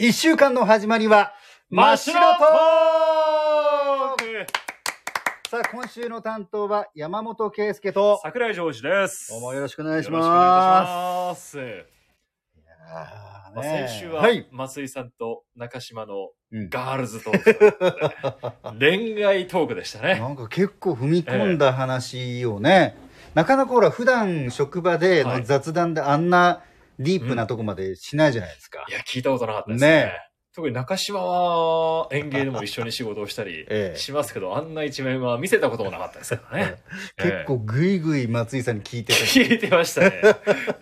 一週間の始まりは、真っ白トークさあ、今週の担当は山本圭介と、桜井ジョージです。どうもよろしくお願いしよろしくお願まいします。す。まあ、先週ははい。松井さんと中島のうんガールズトーク 恋愛トークでしたね。なんか結構踏み込んだ話をね、なかなかほら、普段職場でのはい雑談であんなディープなとこまでしないじゃないですか。いや、聞いたことなかったですね。ね特に中島は園芸でも一緒に仕事をしたり ええしますけど、あんな一面は見せたこともなかったですからね。結構ぐいぐい松井さんに聞いてた。聞いてましたね。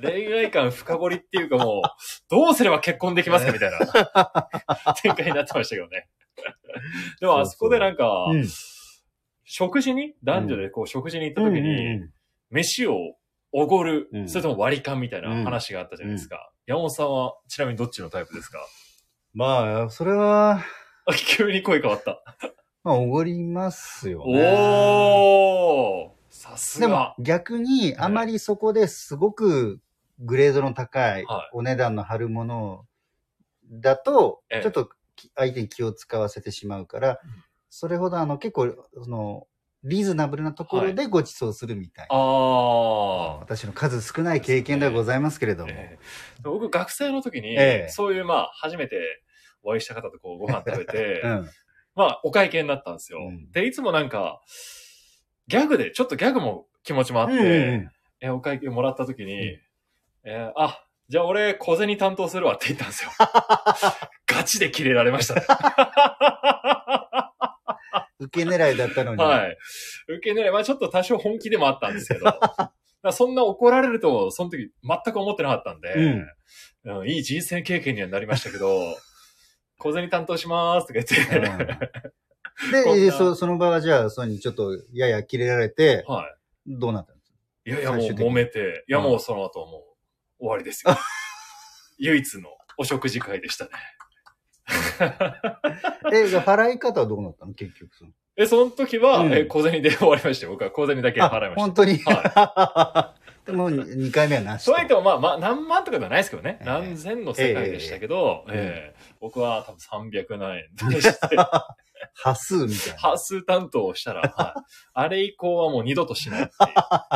恋愛感深掘りっていうかもう、どうすれば結婚できますかみたいな展開になってましたけどね。でもあそこでなんか、うん食事に、男女でこう食事に行った時に、飯をおごる、うん。それとも割り勘みたいな話があったじゃないですか。山本さんはちなみにどっちのタイプですか？まあ、それは、あ 急に声変わった。まあ、おごりますよね。おー！さすでもが。逆にあまりそこですごくグレードの高いはい。お値段の張るものだとええ、ちょっとき相手に気を使わせてしまうから、それほどあの結構、その、リーズナブルなところでご馳走するみたいな。ああ。私の数少ない経験ではございますけれども。ええ僕、学生の時に、ええそういう、まあ、初めてお会いした方とこう ご飯食べて、うん。まあ、お会計になったんですよ。うんで、いつもなんか、ギャグで、ちょっっとギャグも気持ちもあって、うんうんえお会計もらった時に、うんえーあ、じゃあ俺、小銭担当するわって言ったんですよ。ガチでキレられましたね。受け狙いだったのに。はい。受け狙い、まあちょっと多少本気でもあったんですけど、そんな怒られると、その時全く思ってなかったんで、うんいい人生経験にはなりましたけど、小銭担当しますとか言って、うんで、なそその場はじゃあ、そうにちょっとやや切れられて、はどうなったんですか？い。いやいや、もう揉めて、いやもうその後はもう終わりですよ。唯一のお食事会でしたね。え、じゃあ払い方はどうなったの？結局その。え、その時は、うんえ小銭で 終わりましたよ。僕は小銭だけ払いました。本当に、も2回目はなし。そう言っても、まあ、まあ、何万とかではないですけどね。ええ何千の世界でしたけど、ええええ僕は多分300何円でして、端数みたいな。端数担当をしたら、はい、あれ以降はもう二度としないっていう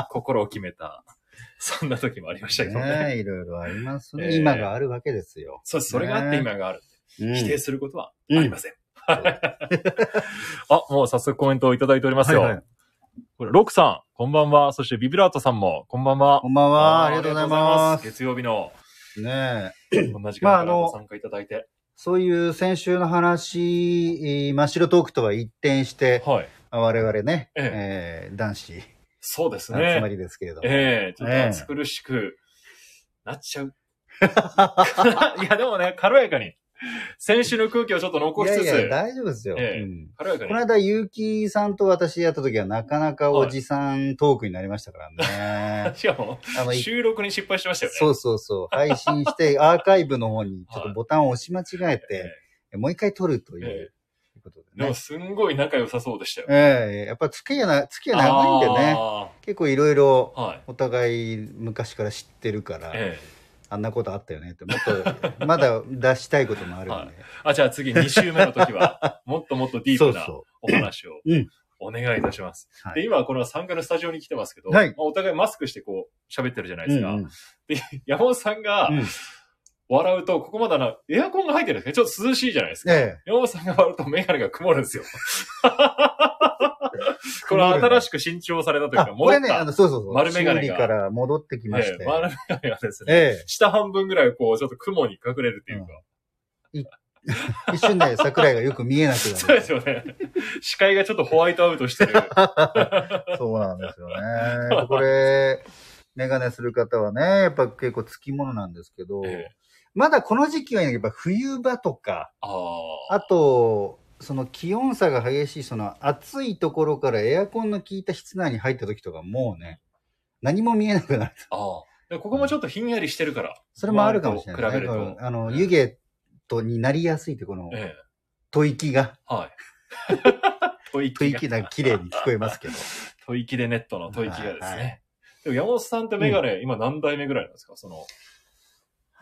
心を決めた、そんな時もありましたけどね。ねいろいろありますね。ええ今があるわけですよ。そうです。それがあって今がある。うん否定することはありません。あ、もう早速コメントをいただいておりますよ。はいはいこれ、ロックさん、こんばんは。そしてビブラートさんも、こんばんは。こんばんは。ありがとうございます。月曜日の、ねえこんなご参加いただいて。そういう先週の話、えー真っ白トークとは一転して、はい。我々ね、ええー男子、そうです集まね。りですけれども。ええちょっとええ暑苦しくなっちゃう。いや、でもね、軽やかに。先週の空気をちょっと残しつつ、いやいや、大丈夫ですよ。ええうん軽やかに。この間、ゆうきさんと私やった時はなかなかおじさんトークになりましたからね。しかも、あの、い収録に失敗してましたよね。そうそうそう。配信して、アーカイブの方にちょっとボタンを押し間違えて、もう一回撮るというえことでねでも、。すんごい仲良さそうでしたよ。ええやっぱ付き合いな、付き合い長いんでね。あ結構いろいろーはい。お互い昔から知ってるから、ええあんなことあったよねって、もっと、まだ出したいこともあるんで。あ、じゃあ次2週目の時は、もっともっとディープなそお話をうん。お願いいたします。はい。で、今この参加のスタジオに来てますけど、はい。まあお互いマスクしてこう喋ってるじゃないですか。うんうん。で、山本さんがうん笑うと、ここまであの、エアコンが入ってるんですね。ちょっと涼しいじゃないですか。ええ山本さんが笑うとメガネが曇るんですよ。これ新しく新調されたというあ、か、これね、あの、そうそうそう。丸眼鏡が修理から戻ってきまして。ええ丸メガネがですね、え下半分ぐらいこう、ちょっと雲に隠れるっていうか、え 一瞬で桜井がよく見えなくなる。そうですよね。視界がちょっとホワイトアウトしてる。そうなんですよね。これ、メガネする方はね、やっぱ結構つきものなんですけど、ええまだこの時期はやっぱ冬場とか、あと、その気温差が激しい、その暑いところからエアコンの効いた室内に入った時とかもうね、何も見えなくなる。あここもちょっとひんやりしてるから。それもあるかもしれない、比べるとあの、湯気とになりやすいってこの、ええ。吐息が、はい。吐息が。吐息が綺麗に聞こえますけど。吐息でネットの吐息がですね。はいはいでも山本さんってメガネ、今何代目ぐらいなんですか？その、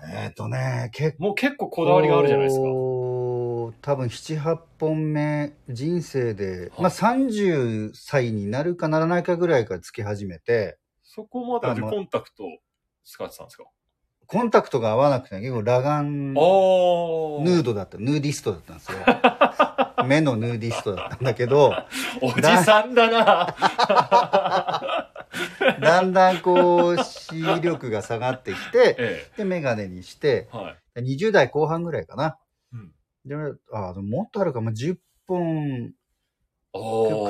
えっ、とね、結構。もう結構こだわりがあるじゃないですか。多分7、8本目、人生で、はいまあ30歳になるかならないかぐらいからつけ始めて、そこまではじゃああのコンタクト使ってたんですか？コンタクトが合わなくて、結構裸眼。ヌードだった、ヌーディストだったんですよ。目のヌーディストだったんだけど、おじさんだな。だんだんこう、視力が下がってきて、えで、メガネにしてえ。、はい。20代後半ぐらいかな。うん。で、あ、でももっとあるか、まあ、10本、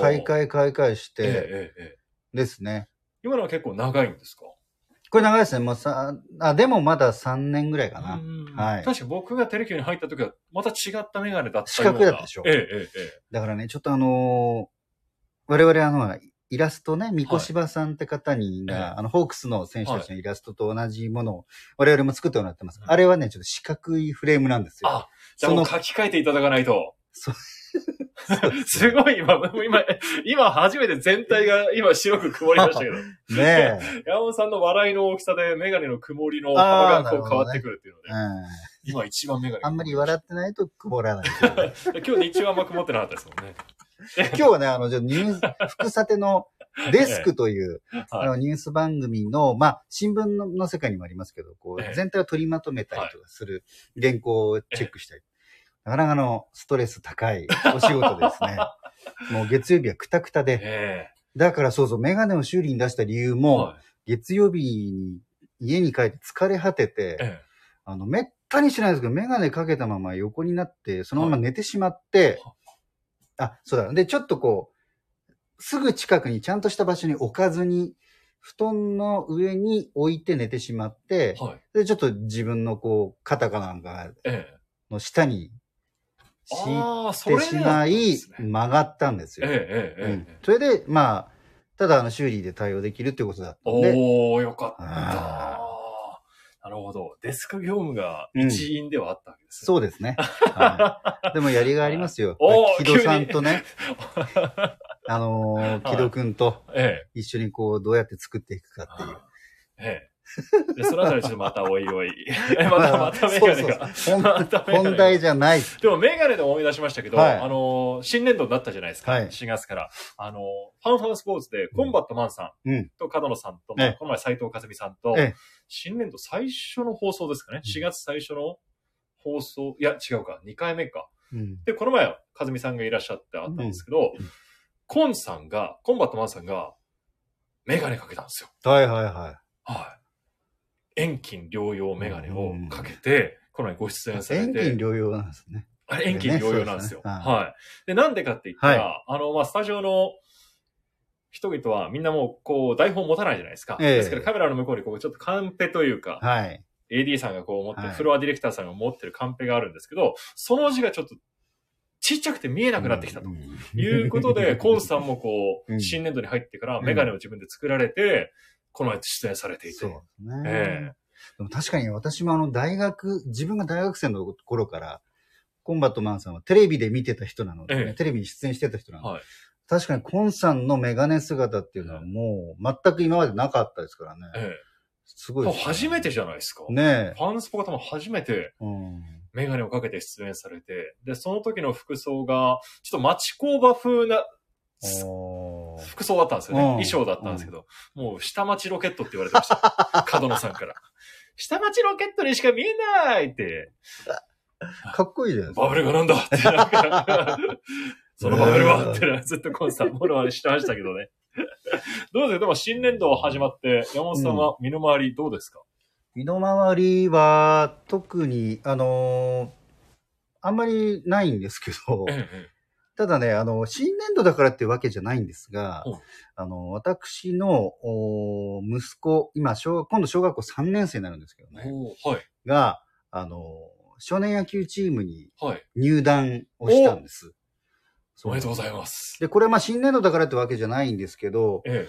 買い替え買い替えしてええええええ。ですね。今のは結構長いんですか？これ長いですね。もうさ、あ、でもまだ3年ぐらいかな。うんはい確か僕がテレキューに入った時は、また違ったメガネだったような。四角だったでしょええええええ。だからね、ちょっとあのー我々あの、イラストね、三越柴さんって方に、ええがあの、ホークスの選手たちのイラストと同じものを我々も作ってもらってます。うんあれはね、ちょっと四角いフレームなんですよ。あ、じゃあもう書き換えていただかないと。そう すごい今、今、今初めて全体が今白く曇りましたけど、ねえ。山本さんの笑いの大きさでメガネの曇りの幅がこう変わってくるっていうので、うん。今一番メガネがあんまり笑ってないと曇らない。今日日中はあんま曇ってなかったですもんね。今日はね、あの、じゃあニュース、福さてのデスクという、あはの、ニュース番組の、まあ、新聞のの世界にもありますけど、こええう、全体を取りまとめたりとかする原稿をチェックしたり。なかなかのストレス高いお仕事ですね。もう月曜日はクタクタい。で。えだからそうそう、メガネを修理に出した理由えも、はい月曜日に家に帰って疲れ果てて、えあの、めったにしないんですけど、メガネかけたまま横になって、そのまま寝てしまって、あ、そうだ。で、ちょっとこう、すぐ近くにちゃんとした場所に置かずに、布団の上に置いて寝てしまってえ、はい。で、ちょっと自分のこう、肩かなんかええの下に敷いてしまい曲がったんですよ。それで、まあ、ただあの修理で対応できるっていうことだったんで、おー、よかった。あなるほど。デスク業務が一員ではあったわけですね。そうですね。はい、でもやりがいありますよ。木戸さんとね、あのー、はい木戸くんとえ一緒にこう、どうやって作っていくかっていう。え。ええ。で、そのあたりちょっとまたおいおい。またまたメガネが。本題じゃない。でもメガネで思い出しましたけど、はいあの、新年度になったじゃないですか。はい4月から。あの、ファンファンスポーツで、コンバットマンさんうんと角野さんと、ええまあこの前斎藤和美さんとええ、新年度最初の放送ですかね。うん4月最初の放送、いや、違うか、2回目か。うん。で、この前、和美さんがいらっしゃってあったんですけど、うんコンさんが、コンバットマンさんが、メガネかけたんですよ。はいはいははい。遠近療養メガネをかけて、この前ご出演い。されて、遠近療養なんですね。あれ、遠近療養なんですよ。はい。で、なんでかって言ったら、あの、まあ、スタジオの人々はみんなもう、こう、台本持たないじゃないですか。ええですからカメラの向こうに、こう、ちょっとカンペというか、はい。AD さんがこう持ってる、はいフロアディレクターさんが持ってるカンペがあるんですけど、その字がちょっと、ちっちゃくて見えなくなってきたと。うんいうことで、コンさんもこう、うん新年度に入ってからうんメガネを自分で作られて、この前出演されていて。そうですね。えでも確かに私もあの大学、自分が大学生の頃から、コンバットマンさんはテレビで見てた人なのでね、ええテレビに出演してた人なので、はい。確かにコンさんのメガネ姿っていうのはもう全く今までなかったですからね。えすごいね初めてじゃないですか。ねファンスポ方も初めて。メガネをかけて出演されて、で、その時の服装が、ちょっと町工場風な服装だったんですよね。うん衣装だったんですけど、もう下町ロケットって言われてました。角野さんから。下町ロケットにしか見えないって、かっこいいじゃないですか。バブルがなんだって、なんか、そのバブルはってずっとコンさん、モノマネしてましたけどね。どうですか？でも新年度始まって、山本さんは身の回りどうですか、身の回りは特に、あのーあんまりないんですけど、えええただね、あの、新年度だからっていうわけじゃないんですがあの、私のお息子、今小、今度小学校3年生になるんですけどえね、はい。が、あの、少年野球チームにはい。入団をしたんです。おめでとうございます。で、これはまあ新年度だからってわけじゃないんですけど、え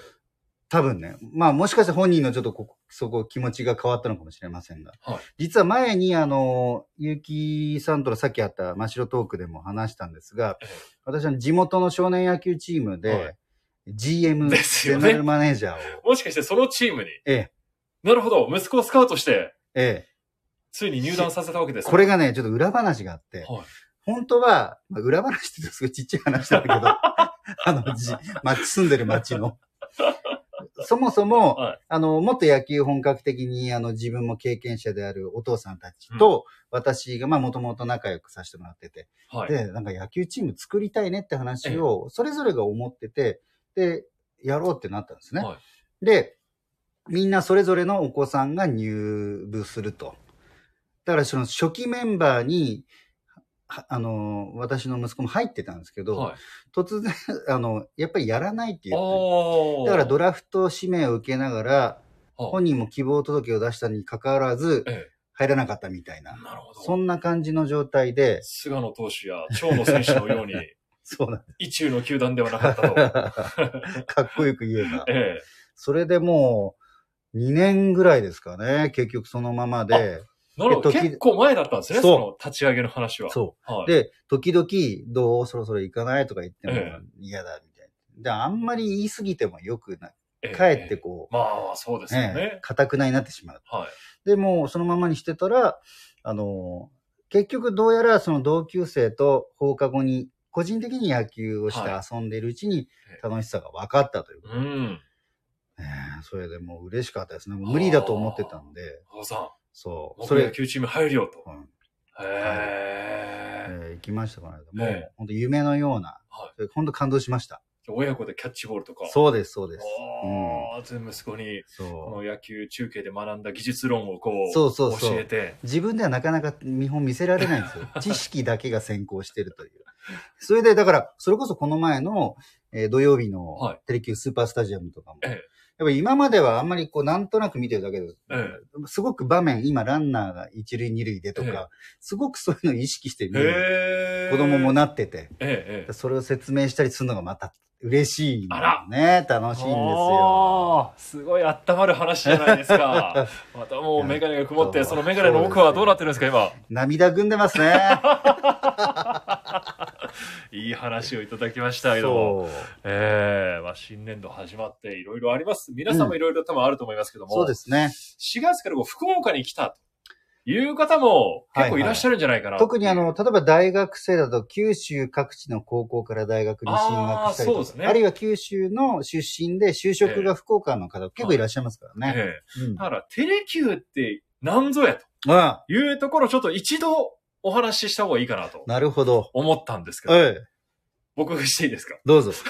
多分ね、まあもしかして本人のちょっとここそこ気持ちが変わったのかもしれませんが、はい。実は前にあの、結城さんとのさっきあった真白トークでも話したんですが、え私は地元の少年野球チームで、はい。GM、ですよね。ゼネラルマネージャーを、もしかしてそのチームに、ええ、なるほど、息子をスカウトして、ええ、ついに入団させたわけですね。これがね、ちょっと裏話があって、はい。本当は、まあ、裏話ってすごいちっちゃい話なんだけど、あの、じ、町、住んでる町の。そもそも、はいあの、もっと野球本格的に、あの、自分も経験者であるお父さんたちと、私が、まあ、もともと仲良くさせてもらってて、はい。で、なんか野球チーム作りたいねって話を、それぞれが思ってて、で、やろうってなったんですね。はいで、みんなそれぞれのお子さんが入部すると。だからその初期メンバーに、はあの、私の息子も入ってたんですけど、はい。突然、あの、やっぱりやらないって言って。だからドラフト指名を受けながら、はい本人も希望届を出したに関わらず、え入らなかったみたいえ。な、なるほど。そんな感じの状態で、菅野投手や長野選手のように、そうなん意中の球団ではなかったと。かっこよく言えば。ええ。それでもう、2年ぐらいですかね、結局そのままで。なるほど。えっと結構前だったんですね、その立ち上げの話は。そう。はい。で、時々、どうそろそろ行かないとか言ってもえ嫌だみたいな。で、あんまり言い過ぎてもよくない。ええかえってこう、まあ、そうですよねね。、かたくなになってしまう。はい。でもうそのままにしてたら、あの、結局どうやらその同級生と放課後に個人的に野球をしては遊んでいるうちにえ楽しさが分かったという。うん。ねえそれでもう嬉しかったですね。無理だと思ってたんで、お父さそう。ん、それ、僕野球チーム入るよと。うんへえ。えー行きましたからね。もえう、本当夢のような、は本当感動しました。親子でキャッチボールとか。そうです、そうです。ああ、全部息子に、こ。の野球中継で学んだ技術論をこう、そうそう教えて。自分ではなかなか見本見せられないんですよ。知識だけが先行してるという。それで、だから、それこそこの前の、えー土曜日のはいテレキュースーパースタジアムとかも、えやっぱり今まではあんまりこうなんとなく見てるだけで、えすごく場面、今ランナーが一塁二塁でとか、ええすごくそういうのを意識してえ。見る。子供もなってて、ええ、ええ。それを説明したりするのがまた嬉しい、あらね。楽しいんですよ。すごい温まる話じゃないですか。またもうメガネが曇って、そのメガネの奥はどうなってるんですか、今。涙ぐんでますね。いい話をいただきましたけども。ええまあ新年度始まっていろいろあります。皆さんもいろいろ多分あると思いますけども。そうですね。4月からこう福岡に来たという方も結構いらっしゃるんじゃないかな、特にあの、例えば大学生だと九州各地の高校から大学に進学したりとか、ですね。あるいは九州の出身で就職が福岡の方結構いらっしゃいますからね。ええ。うん。だからテレキューって何ぞやと。ああいうところをちょっと一度お話しした方がいいかなと。なるほど。思ったんですけど、ええ、僕がしていいですか？どうぞ。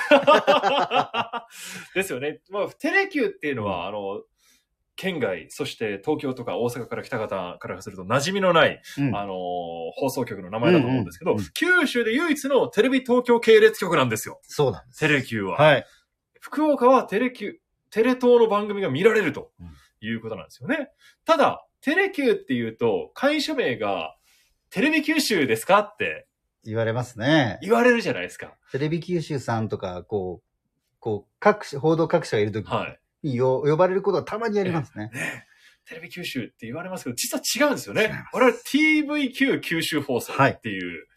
ですよね。まあ、テレキューっていうのは、あの、県外、そして東京とか大阪から来た方からすると馴染みのない、うんあのー放送局の名前だと思うんですけど、うんうんうん九州で唯一のテレビ東京系列局なんですよ。そうなんです。テレキューは。はい。福岡はテレキュー、テレ東の番組が見られるということなんですよね。ただ、テレキューっていうと、会社名がテレビ九州ですかって言われますね。言われるじゃないですか。テレビ九州さんとか、こう、こう、各社、報道各社がいるときはい。によ呼ばれることがたまにありますね。ねテレビ九州って言われますけど、実は違うんですよね。我々 TVQ 九州放送っていう、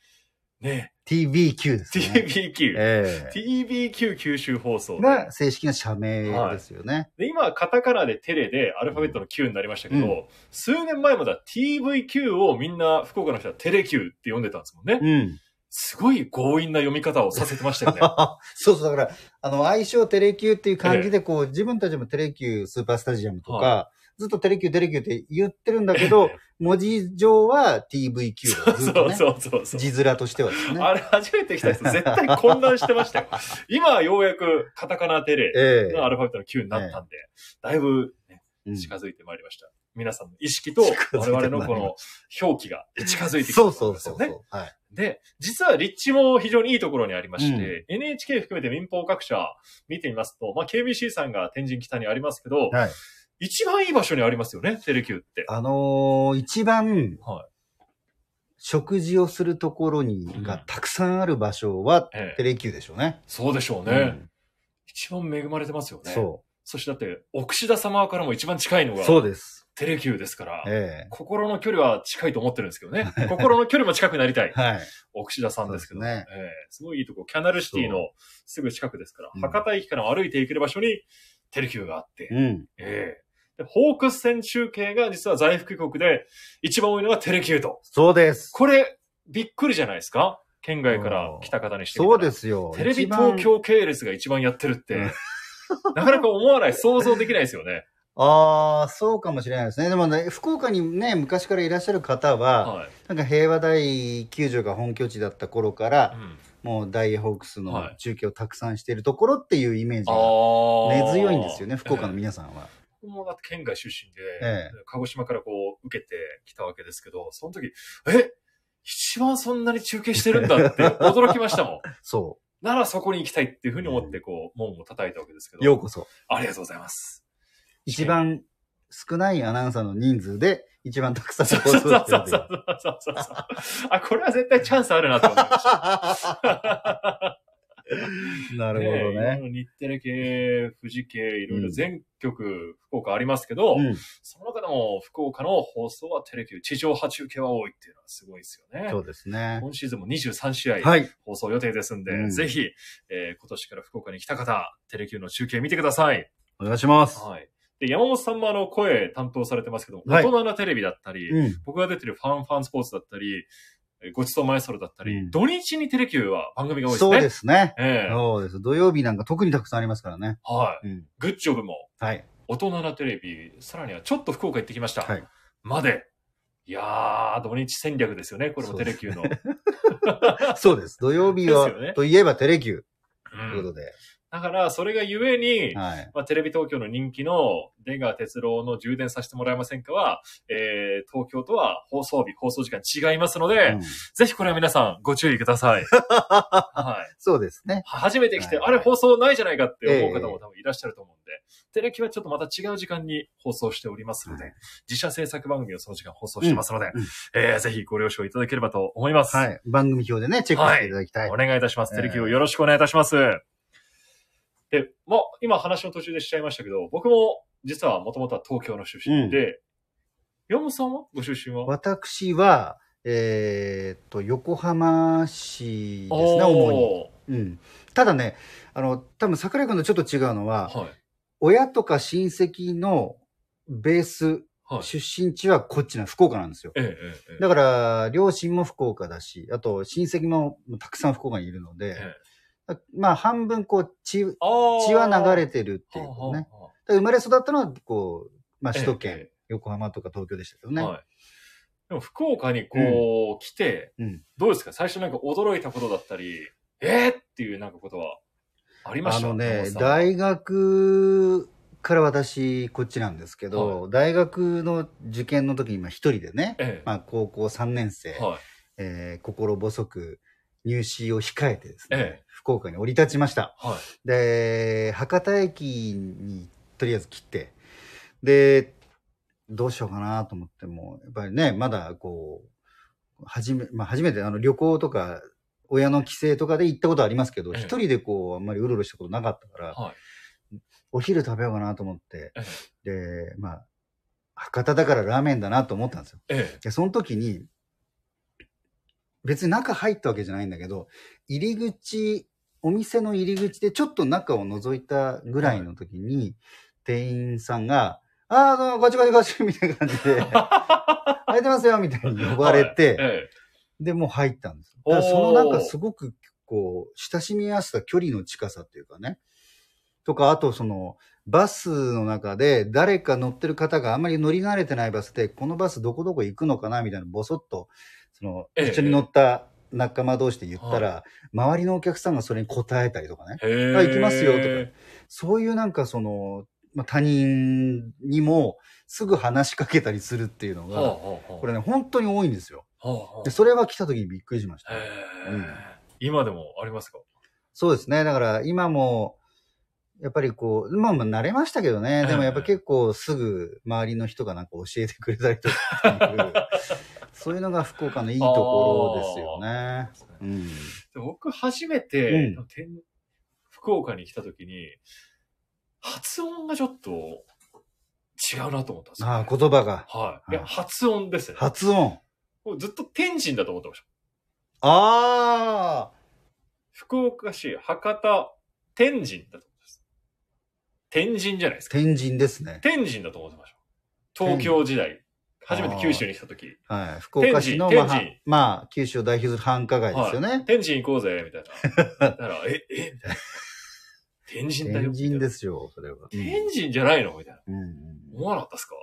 ね、TVQ ですね。TVQ、ええ TVQ 九州放送でが正式な社名ですよね。で今、カタカナでテレでアルファベットの Q になりましたけど、う数年前までは TVQ をみんな福岡の人はテレ Q って呼んでたんですもんね。うん。すごい強引な読み方をさせてましたよね。そうそう、だから、あの、愛称テレキューっていう感じで、こう、自分たちもテレキュースーパースタジアムとか、はずっとテレキューテレキューって言ってるんだけど、文字上は TVQ だずっとね。そうそうそう。字面としてはですね。あれ初めて来た人絶対混乱してましたよ。今はようやくカタカナテレええのアルファベットの Q になったんで、だいぶ、近づいてまいりました。皆さんの意識と我々のこの表記が近づいてきたそうとそうそうそう、ころですよね。はい。で、実は立地も非常にいいところにありまして、NHK 含めて民放各社見てみますと、まあ KBC さんが天神北にありますけど、はい。一番いい場所にありますよね、テレキューって。あのー一番、は食事をするところに、うんがたくさんある場所は、ええテレキューでしょうね。そうでしょうね。うん一番恵まれてますよね。そそしてだって、奥志田様からも一番近いのう。が、そうです。テレキューですから、え心の距離は近いと思ってるんですけどね。心の距離も近くなりたいえ。はい。奥志田さんですけど、そうですええすごいいいとこ、キャナルシティのすぐ近くですから、うん博多駅から歩いて行ける場所にテレキューがあって、うん。ええでホークス戦中継が実は在福国で一番多いのがテレキューと。そうです。これ、びっくりじゃないですか？県外から来た方にしてみたらそうですよ。テレビ東京系列が一番やってるってうん、なかなか思わない、想像できないですよね。ああ、そうかもしれないですね。でもね、福岡にね、昔からいらっしゃる方は、はい。なんか平和大球場が本拠地だった頃から、うんもうダイエーホークスのはい中継をたくさんしているところっていうイメージが根強いんですよね、福岡の皆さんは。僕もだって県外出身で、ええ鹿児島からこう受けてきたわけですけど、その時、え？一番そんなに中継してるんだって驚きましたもん。そならそこに行きたいっていうふうに思って、こう、門を叩いたわけですけど。う。ようこそ。ありがとうございます。一番少ないアナウンサーの人数で、一番たくさん放そうそう送そうそうそうそうそう。あ、これは絶対チャンスあるなと思いました。なるほどね。ろ日テレ系、富士系、いろいろ全局、福岡ありますけど、うん。その中でも福岡の放送はテレキュー、地上波中継は多いっていうのはすごいですよね。そうですね。今シーズンも23試合はい。放送予定ですんで、うんぜひ、えー今年から福岡に来た方、テレキューの中継見てください。お願いします。はい。で、山本さんもあの、声担当されてますけど、はい大人なテレビだったり、うん。僕が出てるファンファンスポーツだったり、えーごちそうマエストロだったり、うん土日にテレキューは番組が多いですね。そうですね。ええそうです。土曜日なんか特にたくさんありますからね。はい。うん。グッジョブも、はい。大人なテレビ、さらにはちょっと福岡行ってきました。はい。まで。いやー、土日戦略ですよね。これもテレキューの。そうです。土曜日は、ねといえばテレキューうというんことで。だから、それがゆえに、はい。まあ、テレビ東京の人気の出川哲郎の充電させてもらえませんかは、えー、東京とは放送日、放送時間違いますので、うんぜひこれは皆さんご注意ください。はい。そうですね。初めて来て、はいあれ放送ないじゃないかって思う方も多分いらっしゃると思うんで、テレキはちょっとまた違う時間に放送しておりますので、はい自社制作番組をその時間放送してますので、うんうんえー、ぜひご了承いただければと思います。はい。番組表でね、チェックしていただきたい。お願いいたします。えーテレキューよろしくお願いいたします。で、まあ、今話の途中でしちゃいましたけど、僕も実はもともとは東京の出身で、山本さんはご出身は？私は、えーっと、横浜市ですね、主に。に。うん。ただね、あの、多分桜井君とちょっと違うのは、はい。親とか親戚のベース、はい。出身地はこっちな、福岡なんですよ。ええええええだから、両親も福岡だし、あと親戚もたくさん福岡にいるので、えまあ半分こう血、血は流れてるっていうね。生まれ育ったのは、こう、まあ首都圏、ええ。横浜とか東京でしたけどね。はい。でも福岡にこう、来て、うん。どうですか？最初なんか驚いたことだったり、えー、っていうなんかことはありました？あのね大学から私、こっちなんですけど、大学の受験の時にまあ一人でね、ええ。まあ高校3年生、はい。えー心細く入試を控えてですね、ええ福岡に降り立ちました。はい。で、博多駅にとりあえず来て、で、どうしようかなと思っても、やっぱりね、まだこう、初め、まあ初めてあの旅行とか、親の帰省とかで行ったことありますけど、ええ一人でこう、あんまりうろうろしたことなかったから、はい。お昼食べようかなと思って、えで、まあ、博多だからラーメンだなと思ったんですよ。ええで、その時に、別に中入ったわけじゃないんだけど、入り口、お店の入り口でちょっと中を覗いたぐらいの時に、店員さんが、ああ、どうも、こっちこっちこっち、みたいな感じで、空いてますよ、みたいに呼ばれて、はい。えで、もう入ったんですだからそのなんかすごく、こう、親しみやすさ、距離の近さっていうかね。とか、あとその、バスの中で誰か乗ってる方があんまり乗り慣れてないバスで、このバスどこどこ行くのかなみたいな、ぼそっと、その、ええ一緒に乗った仲間同士で言ったら、周りのお客さんがそれに答えたりとかね。あ行きますよとかそういうなんかその、まあ、他人にもすぐ話しかけたりするっていうのが、これね、本当に多いんですよ。で、それは来た時にびっくりしました。うん今でもありますか？そうですね。だから今も、やっぱりこう、まあまあ慣れましたけどね。でもやっぱ結構すぐ周りの人がなんか教えてくれたりとか そういうのが福岡のいいところですよね。うん。で僕初めて、うん福岡に来た時に、発音がちょっと違うなと思ったんですよ、ああ、言葉が。はい。いや、はい発音ですね。発音。ずっと天神だと思ってました。ああ福岡市博多天神だと思ってます。天神じゃないですか。天神ですね。天神だと思ってました。東京時代、初めて九州に来た時、はい。福岡市の、まあまあ、九州を代表する繁華街ですよね。天神行こうぜ、みたいな。だから、え、えみたいな。天神だよ。天神ですよ、それは。天神じゃないのみたいな。うんうん思わなかったですか？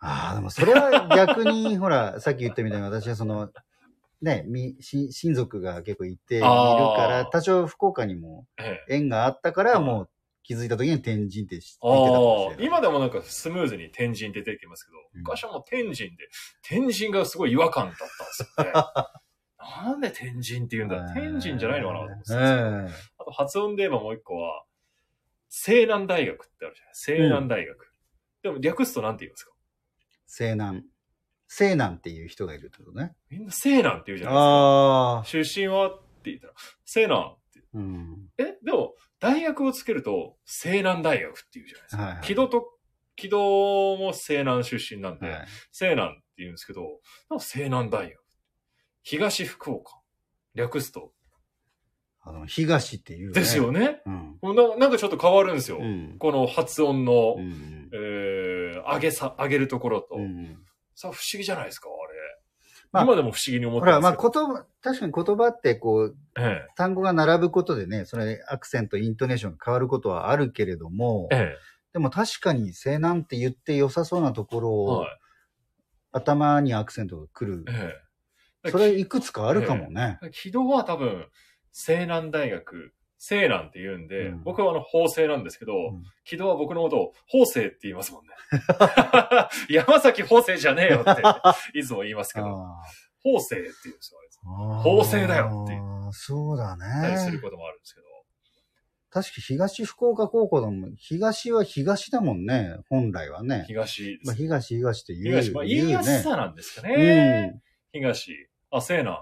ああ、でもそれは逆に、ほら、さっき言ったみたいに私はその、ね、み、し親族が結構いているから、多少福岡にもええ。縁があったから、もう気づいた時に天神って知ってたかもしれない。今でもなんかスムーズに天神出てきますけど、うん昔はもう天神で、天神がすごい違和感だったんですよね。なんで天神って言うんだ？天神じゃないのかなと思ってたんですよえあと発音で言えばもう一個は、西南大学ってあるじゃない？西南大学。でも略すとなんて言いますか？西南。西南っていう人がいるってことね。みんな西南って言うじゃない。ですか。出身はって言ったら、西南。うん。え、でも、大学をつけると、西南大学って言うじゃないですか。はいはい木戸と、木戸も西南出身なんで、はい。西南って言うんですけど、でも西南大学。東福岡。略すと。あの、東っていう、ね。ですよね。うん。ななんかちょっと変わるんですよ。うん。この発音の、うん。えー、上げさ、上げるところと。うん。さあ、不思議じゃないですか。まあ今でも不思議に思っほら、まあ、てますけど。言葉、確かに言葉ってこう、え単語が並ぶことでね、それアクセント、イントネーションが変わることはあるけれどもえ。、えでも確かに西南って言って良さそうなところえ。を、はい。頭にアクセントが来る。ええ。それいくつかあるかもね。軌道は多分、西南大学、西南って言うんで、うん僕はあの、法政なんですけど、ん軌道は僕のことを法政って言いますもんね。山崎法政じゃねえよって、いつも言いますけど、あ法政って言うんですよ、あい法政だよってそうだたりするね。こともあるんですけど。確か東福岡高校でも、東は東だもんね、本来はね。東まあ、東、東って言う。東、まあ、言いやすさなんですか言うね。ね。東、あ、西南。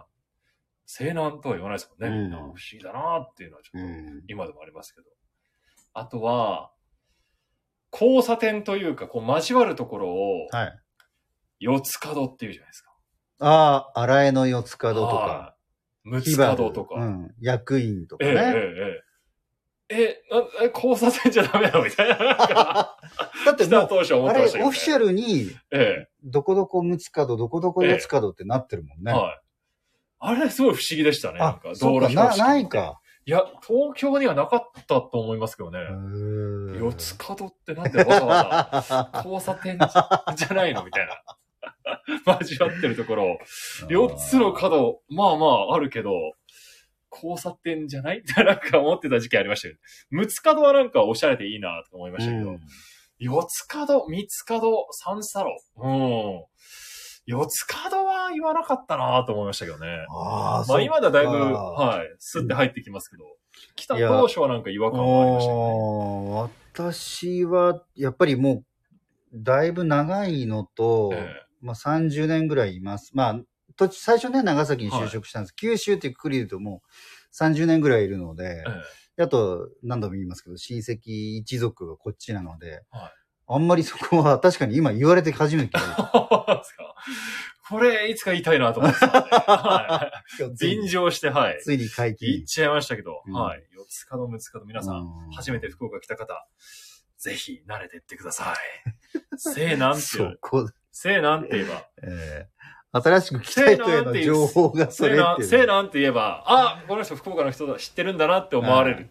西南とは言わないですもんね。うん不思議だなっていうのはちょっと、うん。うん。今でもありますけど。あとは、交差点というか、こう交わるところを、はい。四つ角っていうじゃないですか。ああ、荒江の四つ角とか。はい。六つ角とか。うん。役員とかええ、えね。え、ええ。え、交差点じゃダメだみたいな。だってもう、当初思っあれてましたけど、ね。オフィシャルに、えどこどこ六つ角、どこどこ四つ角ってなってるもんえ、ね。はい。あれすごい不思議でしたね。なんあか、、道路標識ないか。いや、東京にはなかったと思いますけどね。四四つ角ってなんでわざわざ交差点じゃないのみたいな。交わってるところ、四つの角、まあまああるけど、交差点じゃない？っ てなんか思ってた時期ありましたけど、六つ角はなんかおしゃれでいいなと思いましたけど、うん四つ角、三つ角、三サロ。うん。四つ角は言わなかったなと思いましたけどね。ああ、まあ今ではだいぶ、はい、スッて入ってきますけど、来た当初はなんか違和感もありましたよね。私は、やっぱりもう、だいぶ長いのと、えまあ30年ぐらいいます。まあ、最初ね、長崎に就職したんです。九州ってくくりで言うともう30年ぐらいいるのでえ、えあと何度も言いますけど、親戚一族がこっちなので、はいあんまりそこは確かに今言われて初めて気づいた。そうですかこれ、いつか言いたいなと思ってたんで、はい。便に乗して、はい。ついに解禁言っ。ちゃいましたけど、うんはい。四つ角、六つ角、皆さん、うん初めて福岡来た方、ぜひ慣れてってください。西南ってそいう、こ、西南って言えば、えー新しく来た人への情報がそ西れって南、いう西南って言えば、あ、この人福岡の人だ、知ってるんだなって思われはる。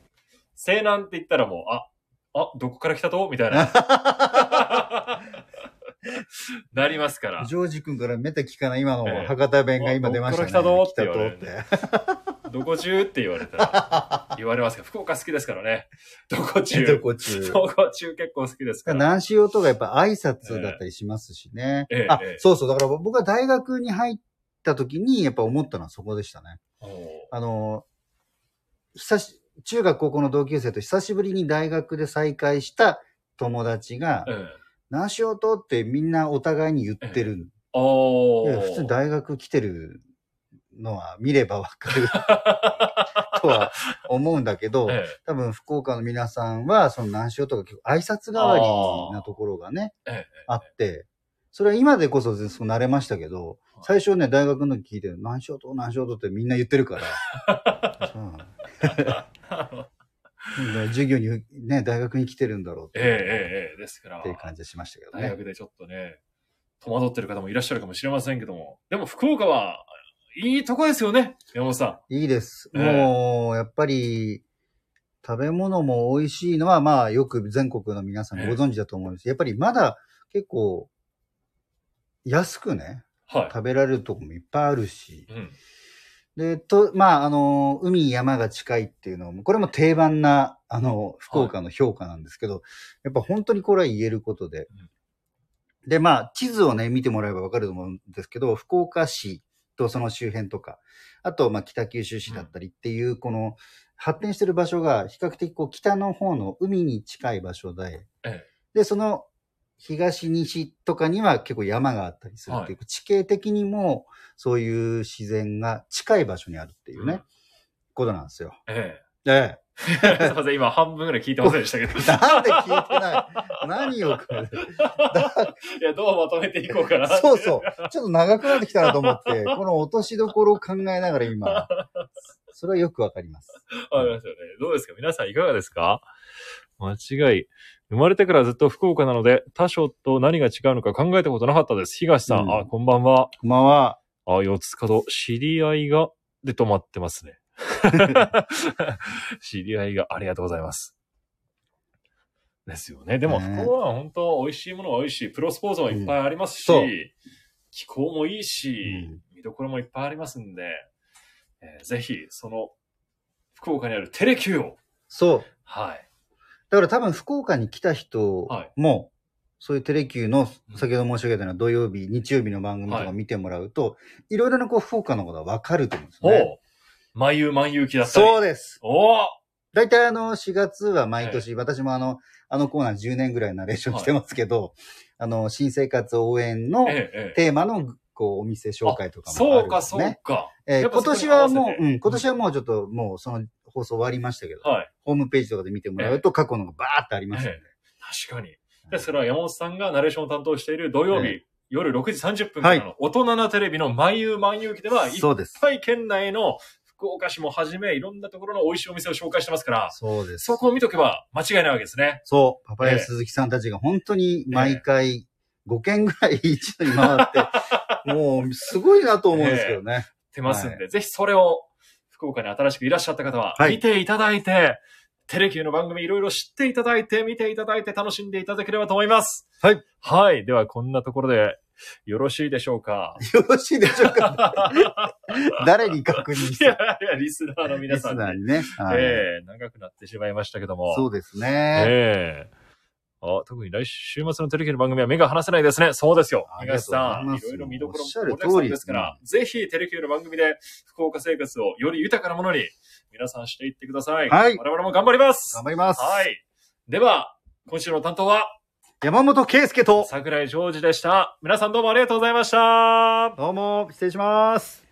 西南って言ったらもう、あ、あ、どこから来たと？みたいな。なりますから。ジョージ君からめった聞かない今のええ博多弁が今出ましたね。あどっから来たぞって来言わたとって。どこ中？って言われたら、言われますけど、福岡好きですからね。どこ中？どこ中？どこ中結構好きですから。南しようとがやっぱ挨拶だったりしますしね。あええええ、そうそう。だから僕は大学に入った時にやっぱ思ったのはそこでしたね。おーあの、久し、中学高校の同級生と久しぶりに大学で再会した友達がえ、え。南しようとってみんなお互いに言ってる。おー。いや普通に大学来てるのは見ればわかる。とは思うんだけど、え多分福岡の皆さんは、その南潮とか結構挨拶代わりなところがね、ええ。えあって、それは今でこそ全然慣れましたけど、最初ね、大学の時聞いて、南潮と南潮とってみんな言ってるから、そう。うんだから 授業にね、大学に来てるんだろうってええええええですからっていう感じがしましたけど大ね。学でちょっとね、戸惑ってる方もいらっしゃるかもしれませんけども。でも福岡はいいとこですよね、山本さいいです。ええもう、やっぱり、食べ物も美味しいのは、まあ、よく全国の皆さんご存知だと思うんです。やっぱりまだ結構、安くね、ん。はい。食べられるとこもいっぱいあるし。うん。で、と、まあ、あの、海、山が近いっていうのも、これも定番な、あの、福岡の評価なんですけど、やっぱ本当にこれは言えることで。で、まあ、地図をね、見てもらえばわかると思うんですけど、福岡市とその周辺とか、あと、まあ、北九州市だったりっていう、この、発展してる場所が、比較的こう、北の方の海に近い場所で、ええ。で、その、東西とかには結構山があったりするっていう、地形的にもそういう自然が近い場所にあるっていうね、うんことなんですよ。えええ。え。すいません、今半分ぐらい聞いてませんでしたけど。なんで聞いてない？何をいや、どうまとめていこうかな。そうそう。ちょっと長くなってきたなと思って、この落としどころを考えながら今、それはよくわかります。わかりますよね。どうですか？皆さんいかがですか？間違い。生まれてからずっと福岡なので、他所と何が違うのか考えたことなかったです。東さん、うんあ、こんばんは。こんばんは。あ、四つ角、知り合いが、で止まってますね。知り合いがありがとうございます。ですよね。でも、ね福岡は本当美味しいものが多いし、プロスポーツもいっぱいありますし、うんそう気候もいいし、うん見どころもいっぱいありますんで、えーぜひ、その、福岡にあるテレキューを、そう。はい。だから多分福岡に来た人はいも、そういうテレキューのうん、先ほど申し上げたような土曜日、日曜日の番組とか見てもらうと、いろいろなこう福岡のことがわかると思うんですおよね。う。万有万有記だったり。そうです。おー大体あの、4月は毎年、私もあの、あのコーナー10年ぐらいナレーションしてますけど、あの、新生活応援のええ、ええ。テーマの、こう、お店紹介とかもあそうか、るんですね。そうか。えー今やっぱそこに年はもう、合わせてうん、今年はもうちょっと、もうその放送終わりましたけど、はい。ホームページとかで見てもらうと過去のがバーってありますんで。確かに。で、それは山本さんがナレーションを担当している土曜日、え夜6時30分からの大人なテレビの万有万有記では、いっそうです。ぱい県内の福岡市もはじめ、いろんなところの美味しいお店を紹介してますから、そうです。そこを見とけば間違いないわけですね。そう。パパええヤ鈴木さんたちが本当に毎回5件ぐらい一度に回って、もうすごいなと思うんですけどね。出ますんで、はぜひそれを福岡に新しくいらっしゃった方は、はい見ていただいて、テレキューの番組いろいろ知っていただいて、見ていただいて楽しんでいただければと思います。はい。はい。では、こんなところでよろしいでしょうか？よろしいでしょうか誰に確認し いやたいや、リスナーの皆リスさんに。ナーにね。はいええ長くなってしまいましたけども。そうですね。ええあ、特に来週末のテレキの番組は目が離せないですね。そうですよ。東さん、いろいろ見どころおっしゃる盛りですから、ぜひテレキの番組で福岡生活をより豊かなものに皆さんしていってください。はい我々も頑張ります頑。張ります。はい。では、今週の担当は山本圭介と、桜井ジョージでした。皆さんどうもありがとうございました。どうも、失礼します。